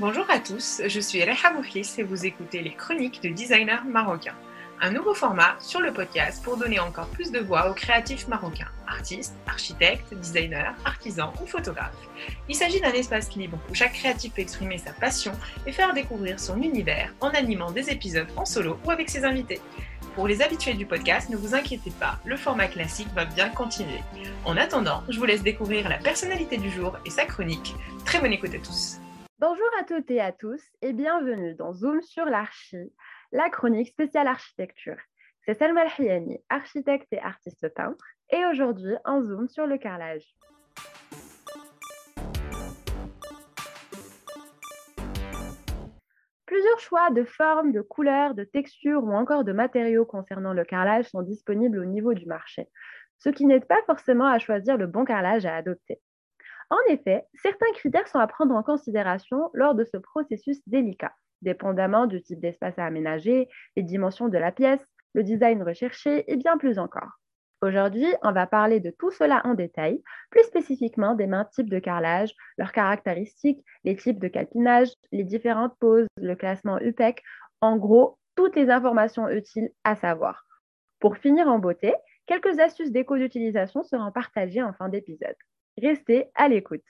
Bonjour à tous, je suis Reha et vous écoutez les chroniques de designers marocains. Un nouveau format sur le podcast pour donner encore plus de voix aux créatifs marocains, artistes, architectes, designers, artisans ou photographes. Il s'agit d'un espace libre où chaque créatif peut exprimer sa passion et faire découvrir son univers en animant des épisodes en solo ou avec ses invités. Pour les habitués du podcast, ne vous inquiétez pas, le format classique va bien continuer. En attendant, je vous laisse découvrir la personnalité du jour et sa chronique. Très bonne écoute à tous. Bonjour à toutes et à tous et bienvenue dans Zoom sur l'archi, la chronique spéciale architecture. C'est Selma Hiani, architecte et artiste peintre, et aujourd'hui en Zoom sur le carrelage. Plusieurs choix de formes, de couleurs, de textures ou encore de matériaux concernant le carrelage sont disponibles au niveau du marché, ce qui n'aide pas forcément à choisir le bon carrelage à adopter. En effet, certains critères sont à prendre en considération lors de ce processus délicat, dépendamment du type d'espace à aménager, les dimensions de la pièce, le design recherché et bien plus encore. Aujourd'hui, on va parler de tout cela en détail, plus spécifiquement des mains types de carrelage, leurs caractéristiques, les types de calpinage, les différentes poses, le classement UPEC, en gros, toutes les informations utiles à savoir. Pour finir en beauté, quelques astuces d'éco d'utilisation seront partagées en fin d'épisode. Restez à l'écoute.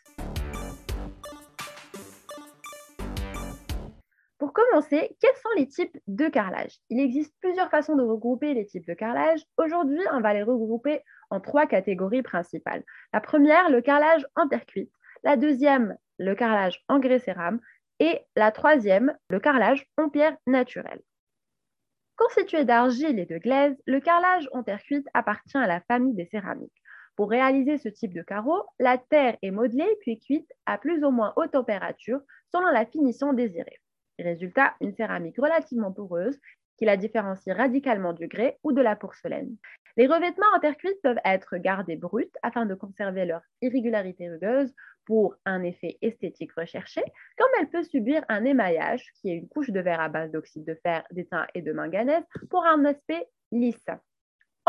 Pour commencer, quels sont les types de carrelage? Il existe plusieurs façons de regrouper les types de carrelage. Aujourd'hui, on va les regrouper en trois catégories principales. La première, le carrelage en terre cuite. La deuxième, le carrelage en grès cérame. Et la troisième, le carrelage en pierre naturelle. Constitué d'argile et de glaise, le carrelage en terre cuite appartient à la famille des céramiques. Pour réaliser ce type de carreau, la terre est modelée puis cuite à plus ou moins haute température selon la finition désirée. Résultat, une céramique relativement poreuse qui la différencie radicalement du grès ou de la porcelaine. Les revêtements en terre cuite peuvent être gardés bruts afin de conserver leur irrégularité rugueuse pour un effet esthétique recherché, comme elle peut subir un émaillage, qui est une couche de verre à base d'oxyde de fer, d'étain et de manganèse, pour un aspect lisse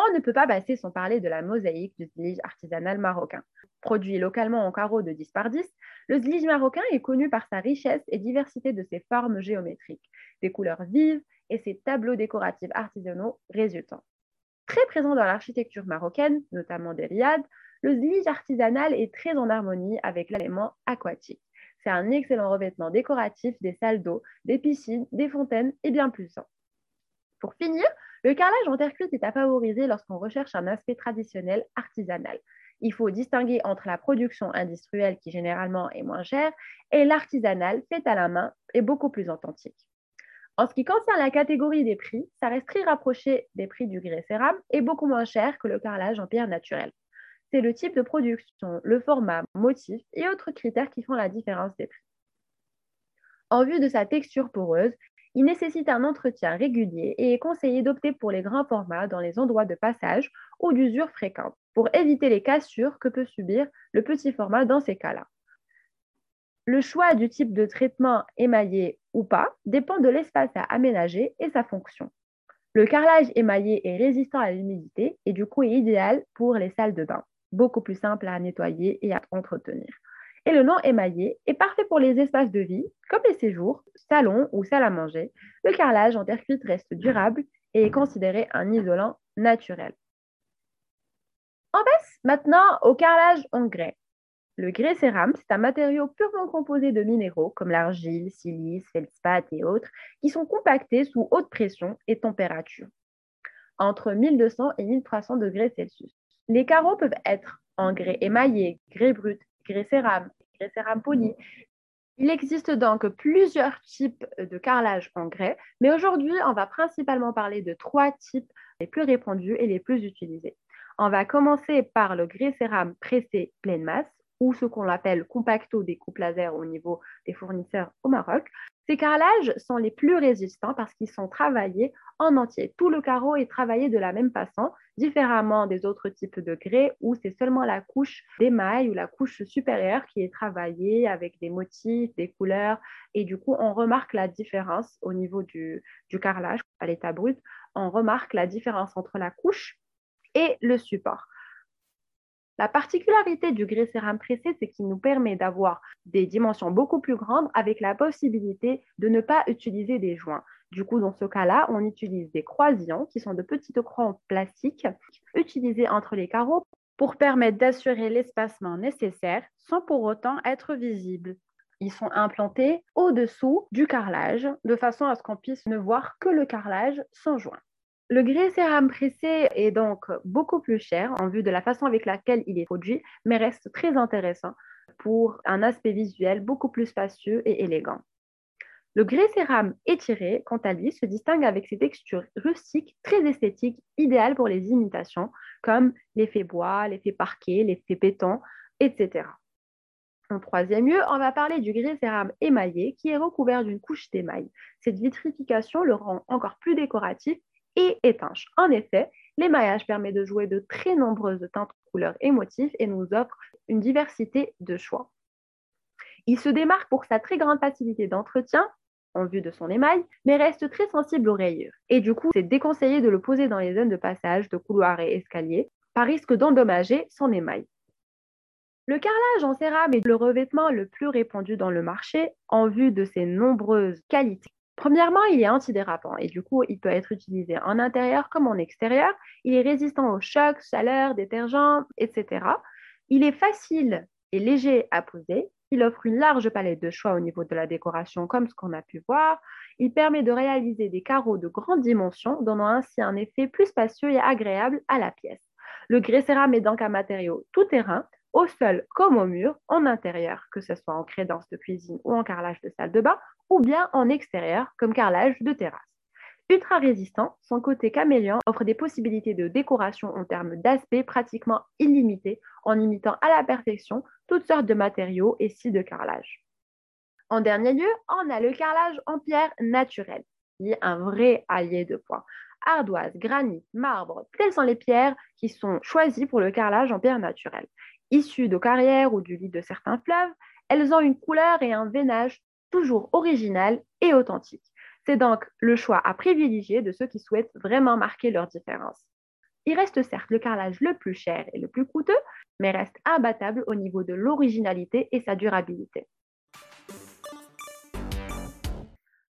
on ne peut pas passer sans parler de la mosaïque du zlige artisanal marocain. Produit localement en carreaux de 10 par 10, le zlige marocain est connu par sa richesse et diversité de ses formes géométriques, des couleurs vives et ses tableaux décoratifs artisanaux résultants. Très présent dans l'architecture marocaine, notamment des riads, le zlige artisanal est très en harmonie avec l'élément aquatique. C'est un excellent revêtement décoratif des salles d'eau, des piscines, des fontaines et bien plus. Pour finir, le carrelage en terre cuite est à favoriser lorsqu'on recherche un aspect traditionnel artisanal. Il faut distinguer entre la production industrielle qui généralement est moins chère et l'artisanal fait à la main et beaucoup plus authentique. En ce qui concerne la catégorie des prix, ça reste très rapproché des prix du grès cérame et beaucoup moins cher que le carrelage en pierre naturelle. C'est le type de production, le format, motif et autres critères qui font la différence des prix. En vue de sa texture poreuse, il nécessite un entretien régulier et est conseillé d'opter pour les grands formats dans les endroits de passage ou d'usure fréquente pour éviter les cassures que peut subir le petit format dans ces cas-là. Le choix du type de traitement émaillé ou pas dépend de l'espace à aménager et sa fonction. Le carrelage émaillé est résistant à l'humidité et du coup est idéal pour les salles de bain, beaucoup plus simple à nettoyer et à entretenir. Et le nom émaillé est parfait pour les espaces de vie, comme les séjours, salons ou salles à manger. Le carrelage en terre cuite reste durable et est considéré un isolant naturel. On passe maintenant au carrelage en grès. Le grès cérame, c'est un matériau purement composé de minéraux comme l'argile, silice, feldspath et autres, qui sont compactés sous haute pression et température, entre 1200 et 1300 degrés Celsius. Les carreaux peuvent être en grès émaillé, grès brut, grès cérame, poli. Il existe donc plusieurs types de carrelage en grès, mais aujourd'hui, on va principalement parler de trois types les plus répandus et les plus utilisés. On va commencer par le grès cérame pressé pleine masse, ou ce qu'on appelle compacto des coupes laser au niveau des fournisseurs au Maroc. Ces carrelages sont les plus résistants parce qu'ils sont travaillés en entier. Tout le carreau est travaillé de la même façon, différemment des autres types de grès où c'est seulement la couche d'émail ou la couche supérieure qui est travaillée avec des motifs, des couleurs. Et du coup, on remarque la différence au niveau du, du carrelage à l'état brut. On remarque la différence entre la couche et le support. La particularité du grès cérame pressé, c'est qu'il nous permet d'avoir des dimensions beaucoup plus grandes avec la possibilité de ne pas utiliser des joints. Du coup, dans ce cas-là, on utilise des croisillons qui sont de petites croix en plastique utilisées entre les carreaux pour permettre d'assurer l'espacement nécessaire sans pour autant être visibles. Ils sont implantés au-dessous du carrelage de façon à ce qu'on puisse ne voir que le carrelage sans joint. Le grès cérame pressé est donc beaucoup plus cher en vue de la façon avec laquelle il est produit, mais reste très intéressant pour un aspect visuel beaucoup plus spacieux et élégant. Le grès cérame étiré, quant à lui, se distingue avec ses textures rustiques très esthétiques, idéales pour les imitations, comme l'effet bois, l'effet parquet, l'effet béton, etc. En troisième lieu, on va parler du grès cérame émaillé qui est recouvert d'une couche d'émail. Cette vitrification le rend encore plus décoratif et étanche. En effet, l'émaillage permet de jouer de très nombreuses teintes, couleurs et motifs et nous offre une diversité de choix. Il se démarque pour sa très grande facilité d'entretien en vue de son émail, mais reste très sensible aux rayures. Et du coup, c'est déconseillé de le poser dans les zones de passage, de couloirs et escaliers, par risque d'endommager son émail. Le carrelage en cérame est le revêtement le plus répandu dans le marché en vue de ses nombreuses qualités. Premièrement, il est antidérapant et du coup, il peut être utilisé en intérieur comme en extérieur. Il est résistant aux chocs, chaleur, détergents, etc. Il est facile et léger à poser. Il offre une large palette de choix au niveau de la décoration, comme ce qu'on a pu voir. Il permet de réaliser des carreaux de grande dimension, donnant ainsi un effet plus spacieux et agréable à la pièce. Le grès cérame est donc un matériau tout terrain, au sol comme au mur, en intérieur, que ce soit en crédence de cuisine ou en carrelage de salle de bain, ou bien en extérieur, comme carrelage de terrasse. Ultra résistant, son côté caméléon offre des possibilités de décoration en termes d'aspect pratiquement illimités, en imitant à la perfection toutes sortes de matériaux et styles de carrelage. En dernier lieu, on a le carrelage en pierre naturelle, qui est un vrai allié de poids. Ardoise, granit, marbre, telles sont les pierres qui sont choisies pour le carrelage en pierre naturelle. Issues de carrières ou du lit de certains fleuves, elles ont une couleur et un veinage toujours original et authentique. C'est donc le choix à privilégier de ceux qui souhaitent vraiment marquer leur différence. Il reste certes le carrelage le plus cher et le plus coûteux, mais reste imbattable au niveau de l'originalité et sa durabilité.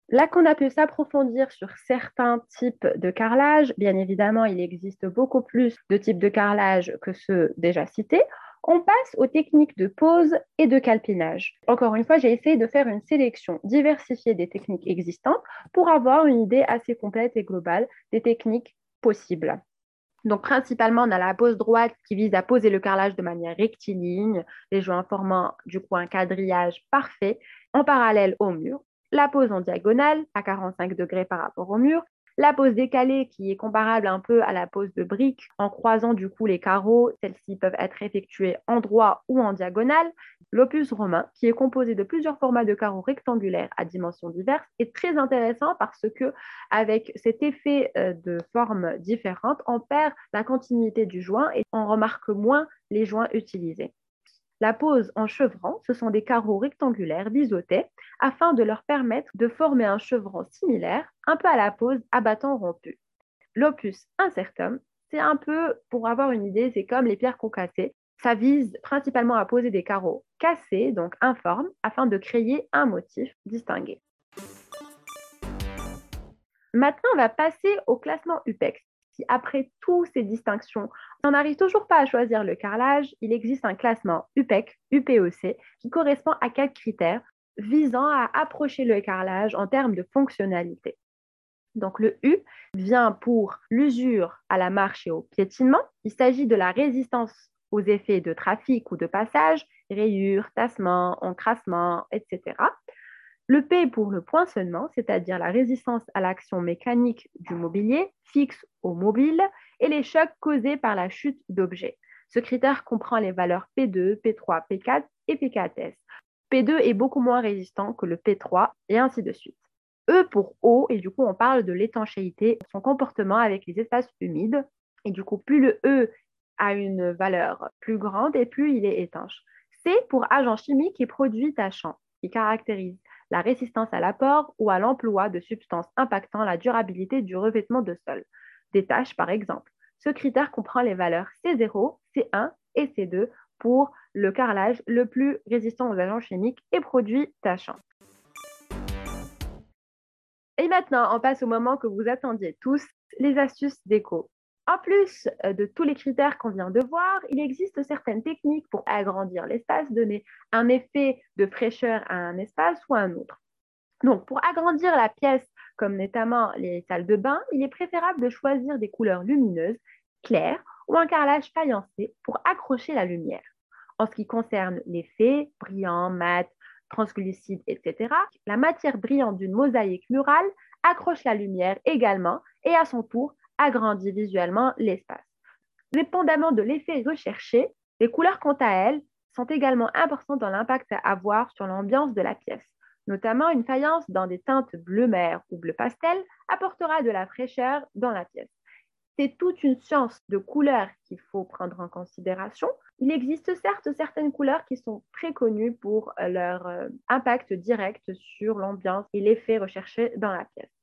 Là qu'on a pu s'approfondir sur certains types de carrelage, bien évidemment, il existe beaucoup plus de types de carrelage que ceux déjà cités. On passe aux techniques de pose et de calpinage. Encore une fois, j'ai essayé de faire une sélection diversifiée des techniques existantes pour avoir une idée assez complète et globale des techniques possibles. Donc, principalement, on a la pose droite qui vise à poser le carrelage de manière rectiligne, les joints formant du coup un quadrillage parfait en parallèle au mur. La pose en diagonale à 45 degrés par rapport au mur la pose décalée, qui est comparable un peu à la pose de brique, en croisant du coup les carreaux, celles-ci peuvent être effectuées en droit ou en diagonale. L'opus romain, qui est composé de plusieurs formats de carreaux rectangulaires à dimensions diverses, est très intéressant parce que, avec cet effet euh, de formes différentes, on perd la continuité du joint et on remarque moins les joints utilisés. La pose en chevron, ce sont des carreaux rectangulaires biseautés afin de leur permettre de former un chevron similaire, un peu à la pose à rompu. L'opus incertum, c'est un peu, pour avoir une idée, c'est comme les pierres concassées. Ça vise principalement à poser des carreaux cassés, donc informes, afin de créer un motif distingué. Maintenant, on va passer au classement UPEX si après toutes ces distinctions, on n'arrive toujours pas à choisir le carrelage, il existe un classement UPEC, UPEC, qui correspond à quatre critères visant à approcher le carrelage en termes de fonctionnalité. Donc le U vient pour l'usure à la marche et au piétinement. Il s'agit de la résistance aux effets de trafic ou de passage, rayures, tassements, encrassements, etc. Le P pour le poinçonnement, c'est-à-dire la résistance à l'action mécanique du mobilier, fixe au mobile, et les chocs causés par la chute d'objets. Ce critère comprend les valeurs P2, P3, P4 et P4S. P2 est beaucoup moins résistant que le P3 et ainsi de suite. E pour eau, et du coup on parle de l'étanchéité, son comportement avec les espaces humides. Et du coup, plus le E a une valeur plus grande et plus il est étanche. C pour agent chimique et produit tachant, qui caractérise la résistance à l'apport ou à l'emploi de substances impactant la durabilité du revêtement de sol, des tâches par exemple. Ce critère comprend les valeurs C0, C1 et C2 pour le carrelage le plus résistant aux agents chimiques et produits tachants. Et maintenant, on passe au moment que vous attendiez tous, les astuces déco. En plus euh, de tous les critères qu'on vient de voir, il existe certaines techniques pour agrandir l'espace, donner un effet de fraîcheur à un espace ou à un autre. Donc, pour agrandir la pièce, comme notamment les salles de bain, il est préférable de choisir des couleurs lumineuses, claires ou un carrelage faïencé pour accrocher la lumière. En ce qui concerne l'effet brillant, mat, translucide, etc., la matière brillante d'une mosaïque murale accroche la lumière également et à son tour agrandit visuellement l'espace. Dépendamment de l'effet recherché, les couleurs quant à elles sont également importantes dans l'impact à avoir sur l'ambiance de la pièce. Notamment, une faïence dans des teintes bleu mer ou bleu pastel apportera de la fraîcheur dans la pièce. C'est toute une science de couleurs qu'il faut prendre en considération. Il existe certes certaines couleurs qui sont très connues pour leur euh, impact direct sur l'ambiance et l'effet recherché dans la pièce.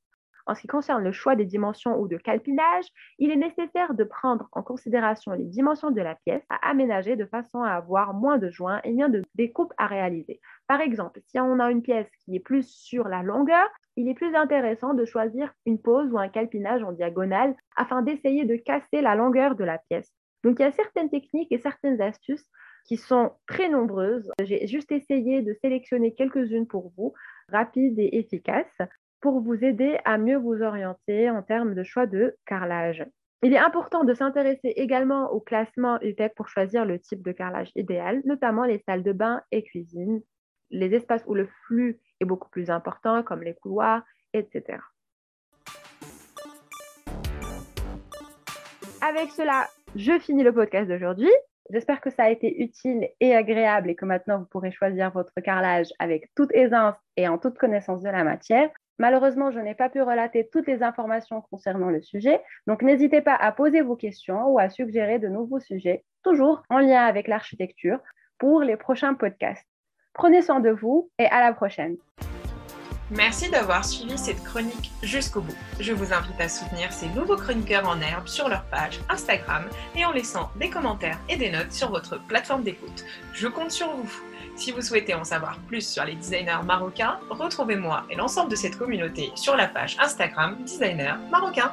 En ce qui concerne le choix des dimensions ou de calpinage, il est nécessaire de prendre en considération les dimensions de la pièce à aménager de façon à avoir moins de joints et moins de découpes à réaliser. Par exemple, si on a une pièce qui est plus sur la longueur, il est plus intéressant de choisir une pose ou un calpinage en diagonale afin d'essayer de casser la longueur de la pièce. Donc il y a certaines techniques et certaines astuces qui sont très nombreuses. J'ai juste essayé de sélectionner quelques-unes pour vous, rapides et efficaces pour vous aider à mieux vous orienter en termes de choix de carrelage. Il est important de s'intéresser également au classement UPEC pour choisir le type de carrelage idéal, notamment les salles de bain et cuisine, les espaces où le flux est beaucoup plus important, comme les couloirs, etc. Avec cela, je finis le podcast d'aujourd'hui. J'espère que ça a été utile et agréable et que maintenant vous pourrez choisir votre carrelage avec toute aisance et en toute connaissance de la matière. Malheureusement, je n'ai pas pu relater toutes les informations concernant le sujet, donc n'hésitez pas à poser vos questions ou à suggérer de nouveaux sujets, toujours en lien avec l'architecture, pour les prochains podcasts. Prenez soin de vous et à la prochaine. Merci d'avoir suivi cette chronique jusqu'au bout. Je vous invite à soutenir ces nouveaux chroniqueurs en herbe sur leur page Instagram et en laissant des commentaires et des notes sur votre plateforme d'écoute. Je compte sur vous. Si vous souhaitez en savoir plus sur les designers marocains, retrouvez-moi et l'ensemble de cette communauté sur la page Instagram Designer Marocain.